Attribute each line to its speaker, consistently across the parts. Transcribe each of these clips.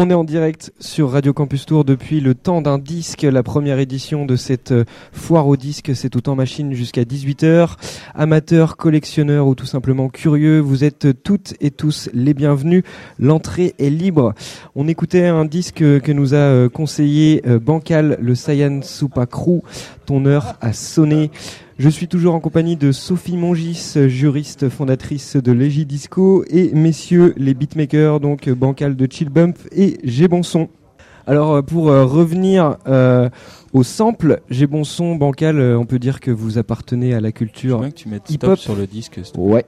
Speaker 1: On est en direct sur Radio Campus Tour depuis le temps d'un disque, la première édition de cette euh, foire au disque, c'est tout en machine jusqu'à 18h. Amateurs, collectionneurs ou tout simplement curieux, vous êtes toutes et tous les bienvenus. L'entrée est libre. On écoutait un disque que nous a euh, conseillé euh, Bancal, le Saiyan Supa Crew. Ton heure a sonné. Je suis toujours en compagnie de Sophie Mongis, juriste fondatrice de Legidisco, et messieurs les beatmakers, donc Bancal de Chill Bump et J'ai Bon Son. Alors euh, pour euh, revenir euh, au sample, J'ai Bon Son, Bancal, euh, on peut dire que vous appartenez à la culture
Speaker 2: que tu mettes
Speaker 1: hip-hop.
Speaker 2: stop sur le disque. s'il te plaît.
Speaker 1: Ouais.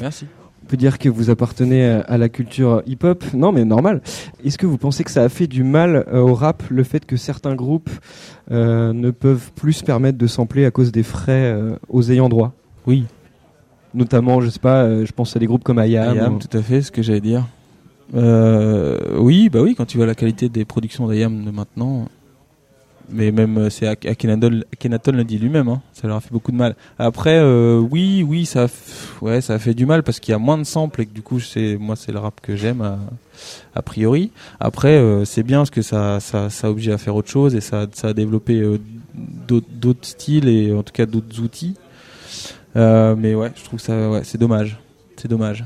Speaker 2: Merci.
Speaker 1: Peut dire que vous appartenez à la culture hip-hop. Non, mais normal. Est-ce que vous pensez que ça a fait du mal euh, au rap le fait que certains groupes euh, ne peuvent plus se permettre de sampler à cause des frais euh, aux ayants droit?
Speaker 2: Oui.
Speaker 1: Notamment, je sais pas, euh, je pense à des groupes comme ou-
Speaker 2: tout à fait, ce que j'allais dire. Oui, bah oui, quand tu vois la qualité des productions d'Ayam de maintenant. Mais même, euh, c'est Ak- Akhenaton, Akhenaton le dit lui-même, hein, ça leur a fait beaucoup de mal. Après, euh, oui, oui, ça, a ouais, ça a fait du mal parce qu'il y a moins de samples et que du coup, c'est, moi, c'est le rap que j'aime a, a priori. Après, euh, c'est bien parce que ça, ça, ça oblige à faire autre chose et ça, ça a développé euh, d'autres, styles et en tout cas d'autres outils. Euh, mais ouais, je trouve ça, ouais, c'est dommage. C'est dommage.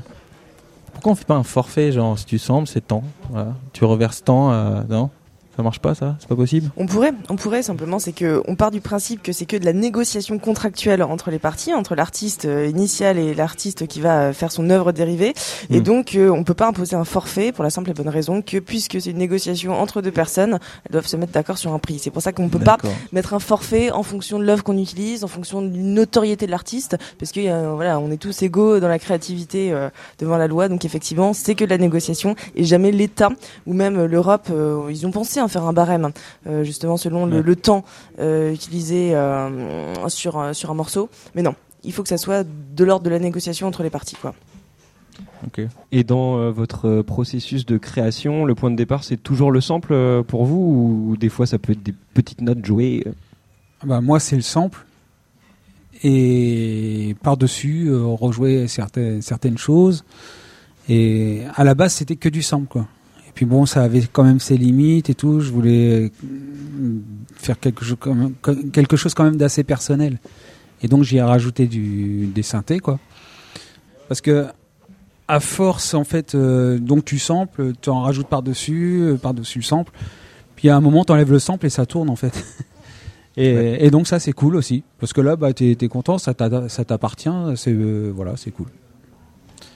Speaker 2: Pourquoi on fait pas un forfait, genre si tu sembles, c'est voilà. Tu reverses tant, euh, non? Ça marche pas, ça? C'est pas possible?
Speaker 3: On pourrait, on pourrait simplement, c'est que on part du principe que c'est que de la négociation contractuelle entre les parties, entre l'artiste euh, initial et l'artiste qui va euh, faire son œuvre dérivée, et
Speaker 2: Mm.
Speaker 3: donc euh, on peut pas imposer un forfait pour la simple et bonne raison que puisque c'est une négociation entre deux personnes, elles doivent se mettre d'accord sur un prix. C'est pour ça qu'on peut pas mettre un forfait en fonction de l'œuvre qu'on utilise, en fonction de la notoriété de l'artiste, parce que euh, voilà, on est tous égaux dans la créativité euh, devant la loi, donc effectivement, c'est que de la négociation et jamais l'État ou même l'Europe, ils ont pensé à faire un barème, euh, justement selon le, temps euh, utilisé euh, sur sur un morceau, mais non. Il faut que ça soit de l'ordre de la négociation entre les parties, quoi.
Speaker 2: Ok.
Speaker 1: Et dans euh, votre processus de création, le point de départ, c'est toujours le sample euh, pour vous ou des fois ça peut être des petites notes jouées euh
Speaker 4: Bah, moi, c'est le sample. Et par-dessus, euh, rejouer certaines, certaines choses. Et à la base, c'était que du sample, quoi. Et puis bon, ça avait quand même ses limites et tout. Je voulais euh, faire quelque chose, quand même- quelque chose quand même d'assez personnel. Et donc, j'y ai rajouté du, des synthés, quoi. Parce que, à force, en fait, euh, donc tu samples, tu en rajoutes par-dessus, euh, par-dessus le sample. Puis à un moment, tu enlèves le sample et ça tourne, en fait. Et,
Speaker 2: Ouais.
Speaker 4: et donc ça c'est cool aussi parce que là bah t'es es content ça t'a- ça t'appartient c'est euh, voilà c'est cool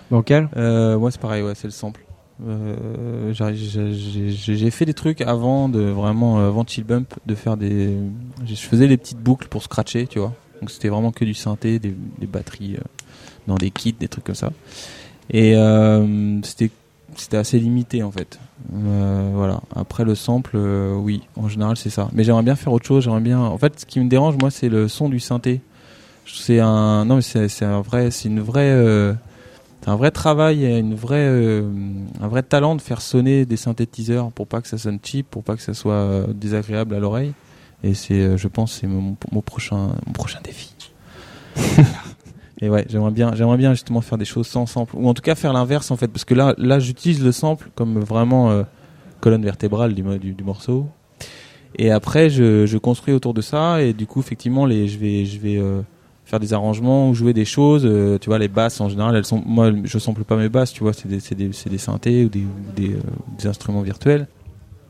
Speaker 1: Bancal?
Speaker 2: Euh, moi, c'est pareil, ouais, c'est le sample. Euh, j'ai- fait des trucs avant de vraiment euh, avant Chill Bump de faire des je faisais des petites boucles pour scratcher tu vois. Donc c'était vraiment que du synthé des, batteries euh, dans des kits des trucs comme ça. Et c'était c'était assez limité en fait. Voilà. Après le sample oui en général c'est ça. Mais j'aimerais bien faire autre chose j'aimerais bien en fait ce qui me dérange moi c'est le son du synthé. C'est un non mais c'est un vrai c'est une vraie un vrai travail et une vraie, euh, un vrai talent de faire sonner des synthétiseurs pour pas que ça sonne cheap, pour pas que ça soit euh, désagréable à l'oreille. Et c'est, euh, je pense, c'est mon, mon prochain, mon prochain défi. et ouais, j'aimerais bien, j'aimerais bien justement faire des choses sans sample, ou en tout cas faire l'inverse en fait, parce que là, là, j'utilise le sample comme vraiment euh, colonne vertébrale du, du, du morceau. Et après, je, je construis autour de ça, et du coup, effectivement, les, je vais, je vais euh, faire des arrangements ou jouer des choses. euh, tu vois, les basses en général, elles sont. Moi, je sample pas mes basses, tu vois, c'est des, des, des synthés ou des, euh, des instruments virtuels.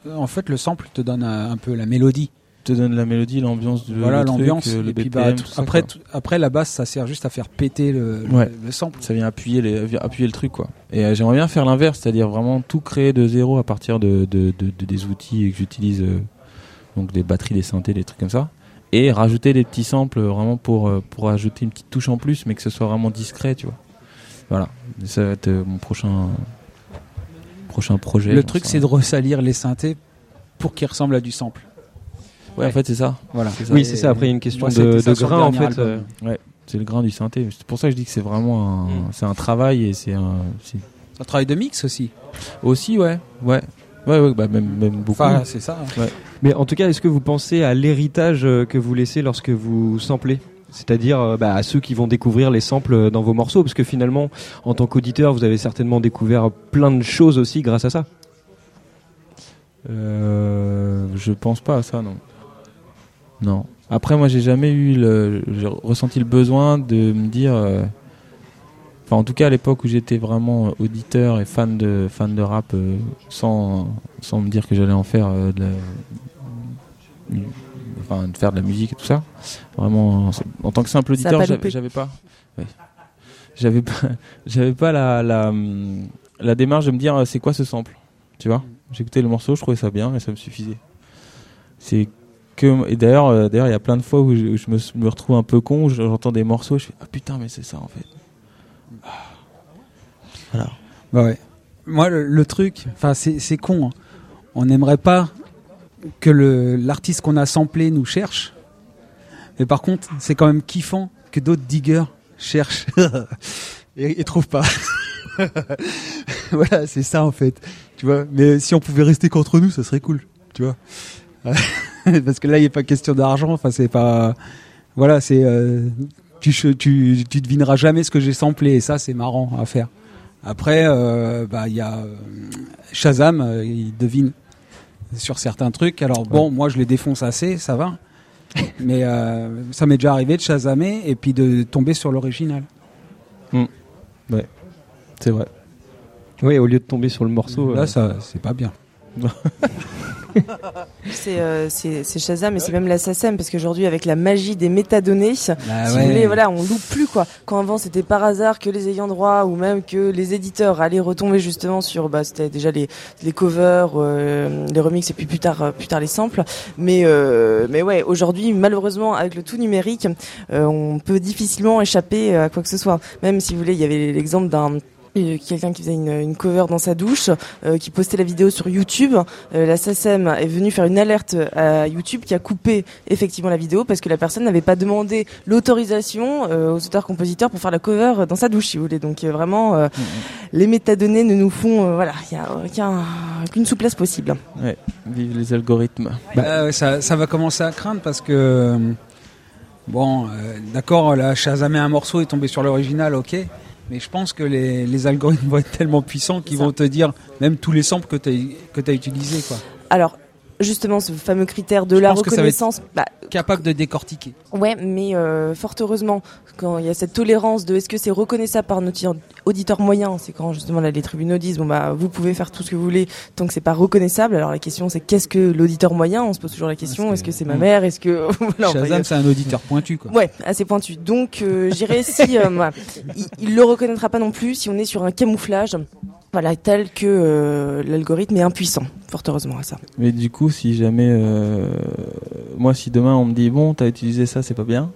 Speaker 4: Euh, en fait le sample te donne un, un peu la mélodie
Speaker 2: Te donne la mélodie, l'ambiance du
Speaker 4: voilà l'ambiance
Speaker 2: le
Speaker 4: puis
Speaker 2: BPM,
Speaker 4: bah,
Speaker 2: tout
Speaker 4: tout-
Speaker 2: ça,
Speaker 4: après tout- après la basse ça sert juste à faire péter le, le-
Speaker 2: Ouais.
Speaker 4: le sample
Speaker 2: ça vient appuyer, les, appuyer le truc quoi. Et euh, j'aimerais bien faire l'inverse, c'est-à-dire vraiment tout créer de zéro à partir de, de, de- de- des outils que j'utilise, donc des batteries, des synthés, des trucs comme ça, et rajouter des petits samples vraiment pour euh, pour ajouter une petite touche en plus, mais que ce soit vraiment discret, tu vois. Voilà, ça va être euh, mon prochain prochain projet.
Speaker 4: le truc c'est de ressalir les synthés pour qu'ils ressemblent à du sample
Speaker 2: ouais, en fait c'est ça.
Speaker 4: voilà
Speaker 2: C'est ça.
Speaker 1: Oui, c'est ça. Après, il y a une question
Speaker 4: Moi,
Speaker 1: de, grain en fait. euh,
Speaker 2: C'est le grain du synthé. C'est pour ça que je dis que c'est vraiment un,
Speaker 1: Mm.
Speaker 2: c'est un travail et c'est un c'est-
Speaker 4: un travail de mix aussi
Speaker 2: aussi ouais ouais ouais ouais bah même même beaucoup.
Speaker 4: enfin c'est ça
Speaker 1: Mais en tout cas, est-ce que vous pensez à l'héritage euh, que vous laissez lorsque vous samplez? C'est-à-dire euh, bah, à ceux qui vont découvrir les samples euh, dans vos morceaux, parce que finalement, en tant qu'auditeur, vous avez certainement découvert plein de choses aussi grâce à ça.
Speaker 2: Euh, je pense pas à ça, non. Non. Après, moi, j'ai jamais eu le, j'ai ressenti le besoin de me dire. euh, Enfin, en tout cas, à l'époque où j'étais vraiment auditeur et fan de fan de rap, euh, sans sans me dire que j'allais en faire euh, de la, enfin, de faire de la musique et tout ça. Vraiment, en tant que simple auditeur, j'avais pas. ouais. J'avais pas, j'avais pas la, la, la démarche de me dire euh, c'est quoi ce sample, tu vois. J'écoutais le morceau, je trouvais ça bien et ça me suffisait. C'est que et d'ailleurs, euh, d'ailleurs, il y a plein de fois où je, où je me, me retrouve un peu con, j'entends des morceaux, je fais ah putain mais c'est ça en fait. Voilà.
Speaker 4: Bah ouais. Moi, le, le truc, enfin, c'est con. hein. On n'aimerait pas que l'artiste qu'on a samplé nous cherche. Mais par contre, c'est quand même kiffant que d'autres diggers cherchent et, et trouvent pas. voilà, c'est ça en fait. Tu vois? Mais si on pouvait rester qu'entre nous, ça serait cool. Tu vois? Parce que là, il n'est pas question d'argent. Enfin, c'est pas. Voilà, c'est. euh, tu, tu, tu devineras jamais ce que j'ai samplé et ça, c'est marrant à faire. Après, euh, bah, il y a euh, Shazam, euh, il devine sur certains trucs. Alors bon, moi je les défonce assez, ça va. Mais euh, ça m'est déjà arrivé de Shazamer et puis de tomber sur l'original.
Speaker 2: C'est vrai.
Speaker 1: Oui, au lieu de tomber sur le morceau.
Speaker 4: Là,
Speaker 1: euh,
Speaker 4: ça, c'est pas bien.
Speaker 3: C'est euh, c'est Shazam et c'est même la SACEM parce qu'aujourd'hui avec la magie des métadonnées,
Speaker 4: Bah
Speaker 3: si
Speaker 4: ouais.
Speaker 3: vous voulez, voilà, on loupe plus quoi. Quand avant c'était par hasard que les ayants droit ou même que les éditeurs allaient retomber justement sur, bah c'était déjà les les covers, euh, les remixes et puis plus tard euh, plus tard les samples. Mais euh, mais ouais, aujourd'hui malheureusement avec le tout numérique, on peut difficilement échapper à quoi que ce soit. Même si vous voulez, il y avait l'exemple d'un quelqu'un qui faisait une, une cover dans sa douche, euh, qui postait la vidéo sur YouTube. Euh, la SACEM est venue faire une alerte à YouTube qui a coupé effectivement la vidéo parce que la personne n'avait pas demandé l'autorisation euh, aux auteurs-compositeurs pour faire la cover dans sa douche, si vous voulez. Donc euh, vraiment, euh, les métadonnées ne nous font, euh, voilà, il y a aucun- qu'une souplesse possible.
Speaker 2: Ouais. Vive les algorithmes.
Speaker 4: Bah, ouais, ça, ça va commencer à craindre parce que euh, bon, euh, d'accord, là, Shazamé un morceau est tombé sur l'original, ok. Mais je pense que les, les algorithmes vont être tellement puissants qu'ils vont te dire même tous les samples que tu as, que as utilisés, quoi.
Speaker 3: Alors, justement, ce fameux critère de
Speaker 4: Je
Speaker 3: la reconnaissance, bah,
Speaker 4: Capable de décortiquer.
Speaker 3: Ouais, mais euh, fort heureusement, quand il y a cette tolérance de est-ce que c'est reconnaissable par notre auditeur moyen, c'est quand justement là, les tribunaux disent bon bah vous pouvez faire tout ce que vous voulez tant que c'est pas reconnaissable. Alors la question c'est qu'est-ce que l'auditeur moyen? On se pose toujours la question est-ce
Speaker 4: que-
Speaker 3: c'est ma
Speaker 4: Mm.
Speaker 3: mère? Est-ce que voilà,
Speaker 4: Shazam, c'est un auditeur pointu, quoi.
Speaker 3: Ouais, assez pointu. Donc, euh, j'irais si euh, il, il le reconnaîtra pas non plus si on est sur un camouflage, voilà, tel que euh, l'algorithme est impuissant. Fort heureusement à ça.
Speaker 2: Mais du coup, si jamais, euh, moi, si demain on me dit bon, t'as utilisé ça, c'est pas bien,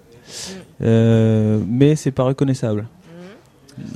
Speaker 2: euh, mais c'est pas reconnaissable.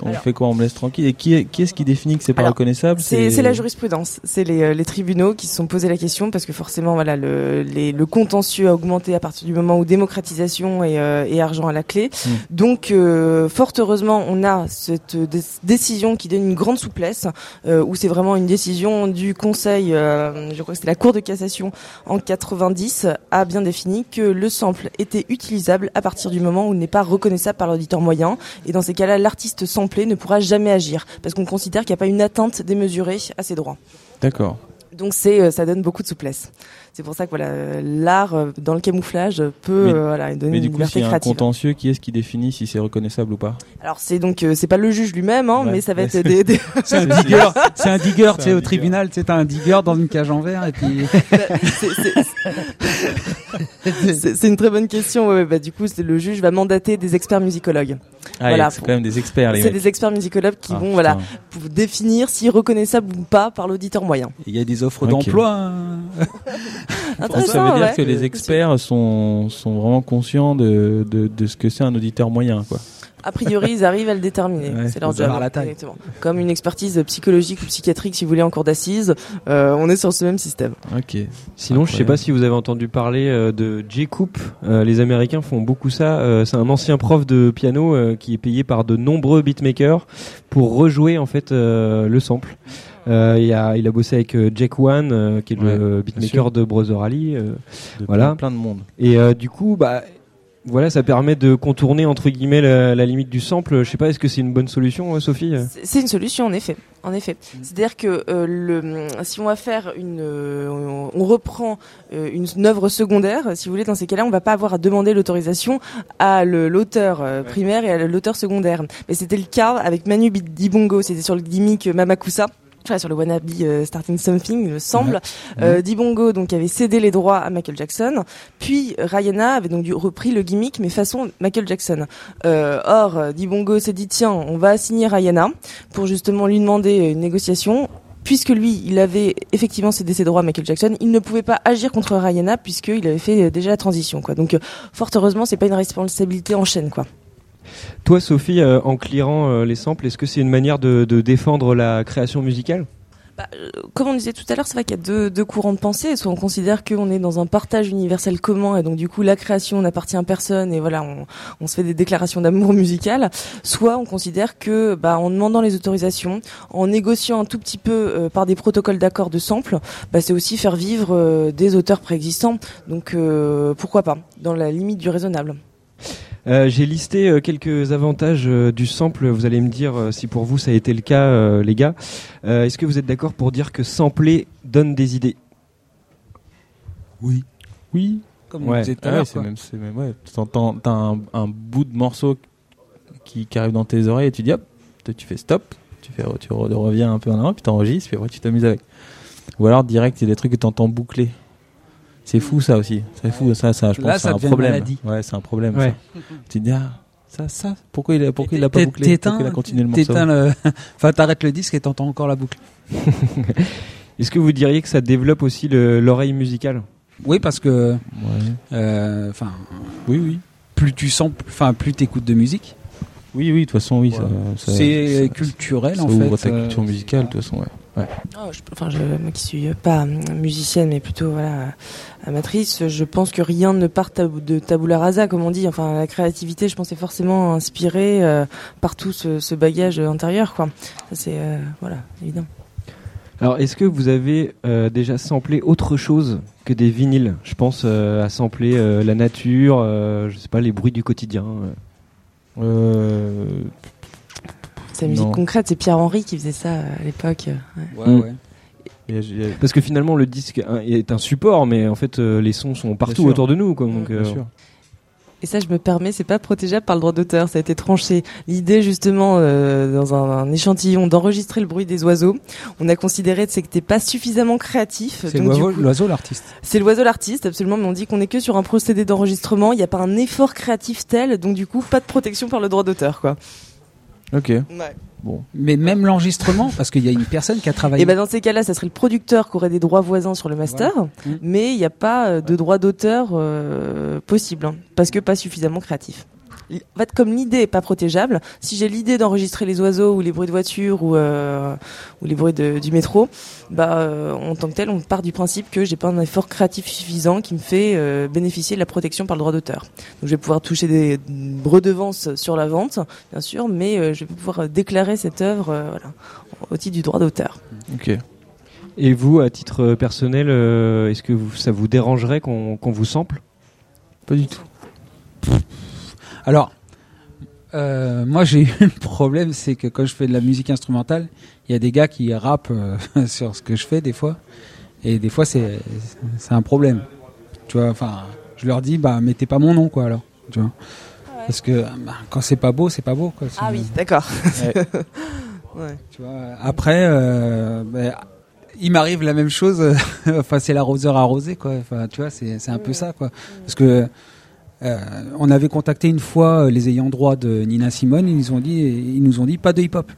Speaker 2: On
Speaker 3: Alors-
Speaker 2: fait quoi On me laisse tranquille. Et qui est, qui est-ce qui définit que c'est pas
Speaker 3: Alors,
Speaker 2: reconnaissable
Speaker 3: C'est c'est la jurisprudence, c'est les, euh, les tribunaux qui se sont posés la question parce que forcément voilà le, les- le contentieux a augmenté à partir du moment où démocratisation et, euh, et argent à la clé.
Speaker 2: Mm.
Speaker 3: Donc euh, fort heureusement on a cette dé- décision qui donne une grande souplesse euh, où c'est vraiment une décision du Conseil, je crois que c'était la Cour de cassation en 90 a bien défini que le sample était utilisable à partir du moment où il n'est pas reconnaissable par l'auditeur moyen et dans ces cas-là l'artiste samplé ne pourra jamais agir parce qu'on considère qu'il n'y a pas une atteinte démesurée à ses droits.
Speaker 2: D'accord.
Speaker 3: Donc c'est euh, ça donne beaucoup de souplesse. C'est pour ça que voilà euh, l'art euh, dans le camouflage peut
Speaker 2: Mais-
Speaker 3: euh, voilà donner
Speaker 2: Mais
Speaker 3: une
Speaker 2: du coup,
Speaker 3: liberté
Speaker 2: s'il y a un contentieux, qui est-ce qui définit si c'est reconnaissable ou pas?
Speaker 3: Alors c'est donc euh, c'est pas le juge lui-même hein,
Speaker 2: Ouais.
Speaker 3: mais ça va être des, des-
Speaker 4: C'est un digger, c'est un digger, tu sais, au tribunal, tu sais, t'as un digger dans une cage en verre et puis.
Speaker 3: c'est- c'est- une très bonne question. Ouais, bah, du coup, le juge va mandater des experts musicologues.
Speaker 2: Ah,
Speaker 3: Voilà,
Speaker 2: c'est
Speaker 3: pour-
Speaker 2: quand même des experts, les
Speaker 3: C'est
Speaker 2: mecs.
Speaker 3: des experts musicologues qui
Speaker 2: Ah,
Speaker 3: vont voilà
Speaker 2: putain.
Speaker 3: pour définir si reconnaissable ou pas par l'auditeur moyen.
Speaker 4: Il y a des offres d'emploi. hein.
Speaker 2: Ça veut dire
Speaker 3: ouais.
Speaker 2: que les experts sont, sont vraiment conscients de, de, de ce que c'est un auditeur moyen, quoi.
Speaker 3: A priori, ils arrivent à le déterminer.
Speaker 2: Ouais,
Speaker 3: c'est leur job.
Speaker 4: savoir la taille.
Speaker 3: Exactement. Comme une expertise psychologique ou psychiatrique, si vous voulez, en cours d'assises, euh, on est sur ce même système.
Speaker 2: Ok.
Speaker 1: Sinon, je sais
Speaker 2: Incroyable.
Speaker 1: pas si vous avez entendu parler euh, de Jay Coop. Euh, les Américains font beaucoup ça. Euh, c'est un ancien prof de piano euh, qui est payé par de nombreux beatmakers pour rejouer en fait euh, le sample. Euh, il, a, il a bossé avec euh, Jack One, euh, qui est le beatmaker de Brother Ali. euh,
Speaker 2: De
Speaker 1: Voilà.
Speaker 2: plein, plein de monde.
Speaker 1: et euh, du coup, bah, Voilà, ça permet de contourner entre guillemets la, la limite du sample. Je sais pas, est-ce que c'est une bonne solution, euh, Sophie
Speaker 3: C'est- C'est une solution en effet, en effet. C'est-à-dire que euh, le, si on va faire une, euh, on reprend euh, une, une œuvre secondaire, si vous voulez, dans ces cas-là, on va pas avoir à demander l'autorisation à l'auteur euh, primaire et à l'auteur secondaire. Mais c'était le cas avec Manu Dibongo, c'était sur le gimmick euh, Mamakusa. Sur le wannabe euh, Starting Something, il me semble. Euh, Dibongo donc avait cédé les droits à Michael Jackson, puis Rihanna avait donc dû- repris le gimmick mais façon Michael Jackson. Euh, or, euh, Dibongo s'est dit tiens, on va signer Rihanna pour justement lui demander une négociation. Puisque lui, il avait effectivement cédé ses droits à Michael Jackson, il ne pouvait pas agir contre Rihanna puisqu'il avait fait euh, déjà la transition. Quoi. Donc, euh, fort heureusement, c'est pas une responsabilité en chaîne. Quoi.
Speaker 1: Toi, Sophie, euh, en clearant euh, les samples, est-ce que c'est une manière de, défendre la création musicale?
Speaker 3: Bah, euh, comme on disait tout à l'heure, c'est vrai qu'il y a deux, courants de pensée. Soit on considère qu'on est dans un partage universel commun et donc du coup la création n'appartient à personne et voilà on, se fait des déclarations d'amour musical. Soit on considère que bah, en demandant les autorisations, en négociant un tout petit peu par des protocoles d'accord de sample, bah, c'est aussi faire vivre des auteurs préexistants. Donc pourquoi pas? Dans la limite du raisonnable.
Speaker 1: Euh, J'ai listé euh, quelques avantages euh, du sample. Vous allez me dire euh, si pour vous ça a été le cas, euh, les gars. Euh, Est-ce que vous êtes d'accord pour dire que sampler donne des idées?
Speaker 4: Oui.
Speaker 2: Oui.
Speaker 4: Comme
Speaker 1: Ouais.
Speaker 4: on disait tout à
Speaker 2: Ah ouais,
Speaker 4: l'heure.
Speaker 2: c'est
Speaker 4: quoi.
Speaker 2: même, c'est même, ouais. T'entends, t'as un, un bout de morceau qui, qui arrive dans tes oreilles et tu dis hop, toi, tu fais stop, tu fais, tu re- reviens un peu en avant, puis t'enregistres, puis après tu t'amuses avec. Ou alors direct, il y a des trucs que t'entends boucler. C'est fou ça aussi. C'est fou ça, ça. Je pense
Speaker 4: Là,
Speaker 2: que c'est
Speaker 4: ça
Speaker 2: un problème. Ouais, c'est un problème.
Speaker 1: Ouais.
Speaker 2: Ça. Tu te dis ah, ça, ça. Pourquoi il a, pourquoi il a pas bouclé?
Speaker 4: t'éteins-
Speaker 2: Pourquoi il a continué le morceau?
Speaker 4: le... Enfin, t'arrêtes le disque et t'entends encore la boucle.
Speaker 1: Est-ce que vous diriez que ça développe aussi le- l'oreille musicale?
Speaker 4: Oui, parce que,
Speaker 2: Ouais.
Speaker 4: euh, enfin,
Speaker 2: Oui, oui.
Speaker 4: plus tu sens, enfin, plus t'écoutes de musique.
Speaker 2: Oui, oui. De toute façon, oui.
Speaker 1: Ouais.
Speaker 2: ça- ça-
Speaker 4: C'est
Speaker 2: ça-
Speaker 4: culturel
Speaker 2: ça
Speaker 4: en
Speaker 2: ouvre
Speaker 4: fait.
Speaker 2: ta
Speaker 4: euh,
Speaker 2: culture musicale, de toute façon, ouais.
Speaker 3: Oh, je- enfin, je, moi qui suis pas euh, musicienne, mais plutôt voilà amatrice, je pense que rien ne part tab- de tabula rasa, comme on dit. Enfin, la créativité, je pense, est forcément inspirée euh, par tout ce, ce bagage intérieur, quoi. Ça, c'est euh, voilà, évident.
Speaker 1: Alors, est-ce que vous avez euh, déjà samplé autre chose que des vinyles? Je pense euh, à sampler euh, la nature, euh, je sais pas, les bruits du quotidien. euh.
Speaker 2: Euh,
Speaker 3: C'est la musique
Speaker 2: Non.
Speaker 3: concrète, c'est Pierre Henry qui faisait ça euh, à l'époque. euh, ouais.
Speaker 4: Ouais,
Speaker 1: Mm.
Speaker 4: ouais.
Speaker 1: Parce que finalement, le disque hein, est un support, mais en fait, euh, les sons sont partout autour de nous. Quoi, donc,
Speaker 2: Bien
Speaker 1: euh,
Speaker 2: sûr.
Speaker 3: Et ça, je me permets, c'est pas protégeable par le droit d'auteur, ça a été tranché. L'idée, justement, euh, dans un, un échantillon, d'enregistrer le bruit des oiseaux, on a considéré que c'était pas suffisamment créatif.
Speaker 4: C'est l'oiseau, l'artiste.
Speaker 3: C'est l'oiseau l'artiste, absolument, mais on dit qu'on est que sur un procédé d'enregistrement, il n'y a pas un effort créatif tel, donc du coup, pas de protection par le droit d'auteur, quoi.
Speaker 2: Ok.
Speaker 3: Ouais.
Speaker 2: Bon.
Speaker 4: Mais même l'enregistrement, parce qu'il y a une personne qui a travaillé.
Speaker 3: Et ben dans ces cas-là, ça serait le producteur qui aurait des droits voisins sur le master,
Speaker 4: Mm.
Speaker 3: mais il n'y a pas euh, de droit d'auteur euh, possible, hein, parce que pas suffisamment créatif. En fait, comme l'idée est pas protégeable, si j'ai l'idée d'enregistrer les oiseaux ou les bruits de voiture ou, euh, ou les bruits de- du métro, bah euh, en tant que tel, on part du principe que j'ai pas un effort créatif suffisant qui me fait euh, bénéficier de la protection par le droit d'auteur. Donc je vais pouvoir toucher des redevances sur la vente, bien sûr, mais euh, je vais pouvoir déclarer cette œuvre euh, voilà, au titre du droit d'auteur.
Speaker 2: Ok.
Speaker 1: Et vous, à titre personnel, euh, est-ce que vous- ça vous dérangerait qu'on qu'on vous sample?
Speaker 2: Pas du tout.
Speaker 4: Alors, euh, moi j'ai eu le problème, c'est que quand je fais de la musique instrumentale, il y a des gars qui rappent euh, sur ce que je fais des fois, et des fois c'est c'est un problème. Tu vois, enfin, je leur dis bah mettez pas mon nom quoi alors, tu vois. Parce que bah, quand c'est pas beau, c'est pas beau quoi.
Speaker 3: Ah oui, d'accord.
Speaker 2: Ouais.
Speaker 3: ouais.
Speaker 4: Tu vois, après, euh, ben, il m'arrive la même chose. enfin, c'est l'arroseur arrosé, quoi. Enfin, tu vois, c'est c'est un peu ça, quoi. Parce que euh, on avait contacté une fois euh, les ayants droit de Nina Simone. Ils nous ont dit, ils nous ont dit pas de hip-hop.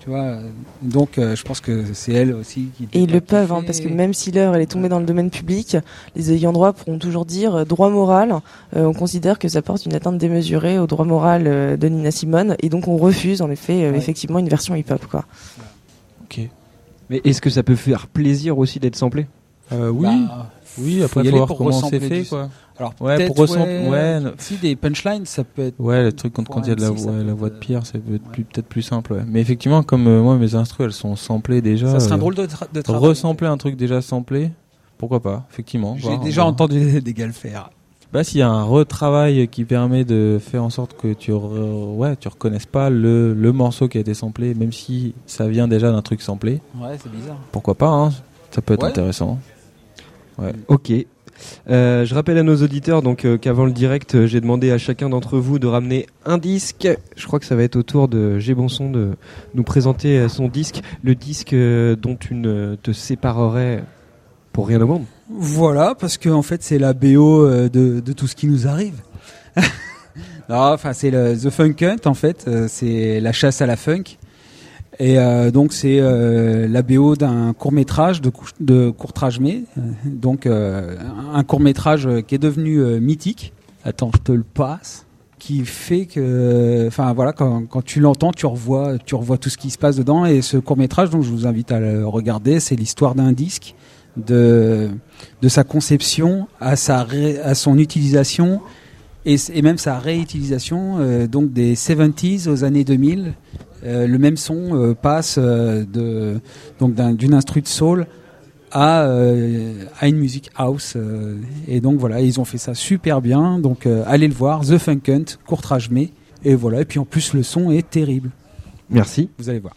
Speaker 4: Tu vois, donc euh, je pense que c'est elle aussi qui.
Speaker 3: Et ils le peuvent, hein, parce que même si l'heure elle est tombée dans le domaine public, les ayants droit pourront toujours dire euh, droit moral. euh, on considère que ça porte une atteinte démesurée au droit moral de Nina Simone, et donc on refuse en effet, euh,
Speaker 4: Ouais.
Speaker 3: effectivement, une version hip-hop, quoi.
Speaker 2: Ok.
Speaker 1: Mais est-ce que ça peut faire plaisir aussi d'être samplé?
Speaker 2: Euh, oui.
Speaker 4: Bah,
Speaker 2: oui.
Speaker 4: faut
Speaker 2: Après,
Speaker 4: y
Speaker 2: faut voir
Speaker 4: pour
Speaker 2: comment
Speaker 4: ressembler
Speaker 2: c'est fait,
Speaker 4: du-
Speaker 2: quoi.
Speaker 4: Alors
Speaker 2: Ouais,
Speaker 4: peut-être,
Speaker 2: pour ressembler- ouais, non.
Speaker 4: Si des punchlines, ça peut être.
Speaker 2: Ouais, le truc quand, il y a de la, voix-
Speaker 4: peut
Speaker 2: la
Speaker 4: être,
Speaker 2: voix de
Speaker 4: euh,
Speaker 2: Pierre, ça peut être plus- peut-être plus simple. Ouais. Mais effectivement, comme euh, moi, mes instrus, elles sont samplées déjà.
Speaker 4: Ça serait un drôle de, tra- de travail.
Speaker 2: Resampler un truc déjà samplé, pourquoi pas, effectivement.
Speaker 4: J'ai déjà
Speaker 2: voir.
Speaker 4: entendu des gars le faire.
Speaker 2: Bah, s'il y a un retravail qui permet de faire en sorte que tu, re- ouais, tu reconnaisses pas le, le morceau qui a été samplé, même si ça vient déjà d'un truc samplé,
Speaker 4: Ouais, c'est bizarre.
Speaker 2: pourquoi pas, hein ça peut être
Speaker 4: Ouais.
Speaker 2: intéressant.
Speaker 1: Ok. Euh, je rappelle à nos auditeurs donc euh, qu'avant le direct, euh, j'ai demandé à chacun d'entre vous de ramener un disque. Je crois que ça va être au tour de G Bonson de nous présenter euh, son disque, le disque euh, dont tu ne te séparerais pour rien au monde.
Speaker 4: Voilà, parce que en fait, c'est la BO euh, de, de tout ce qui nous arrive. enfin, c'est le The Funk Hunt, en fait. euh, c'est la chasse à la funk. Et euh, donc, c'est euh, la BO d'un court-métrage de, cou- de courtrage. Euh, Donc, euh, un court-métrage euh, qui est devenu mythique. Attends, je te le passe. Qui fait que, enfin voilà, quand, tu l'entends, tu revois, tu revois tout ce qui se passe dedans. Et ce court-métrage, donc je vous invite à le regarder, c'est l'histoire d'un disque de sa conception à sa à son utilisation et, même sa réutilisation donc des 70s aux années 2000 euh, le même son euh, passe euh, de donc d'un- d'une instru de soul à euh, à une musique house euh, et donc voilà ils ont fait ça super bien donc euh, allez le voir The Funk Hunt courtrage mai et voilà et puis en plus le son est terrible
Speaker 1: Merci.
Speaker 4: vous allez voir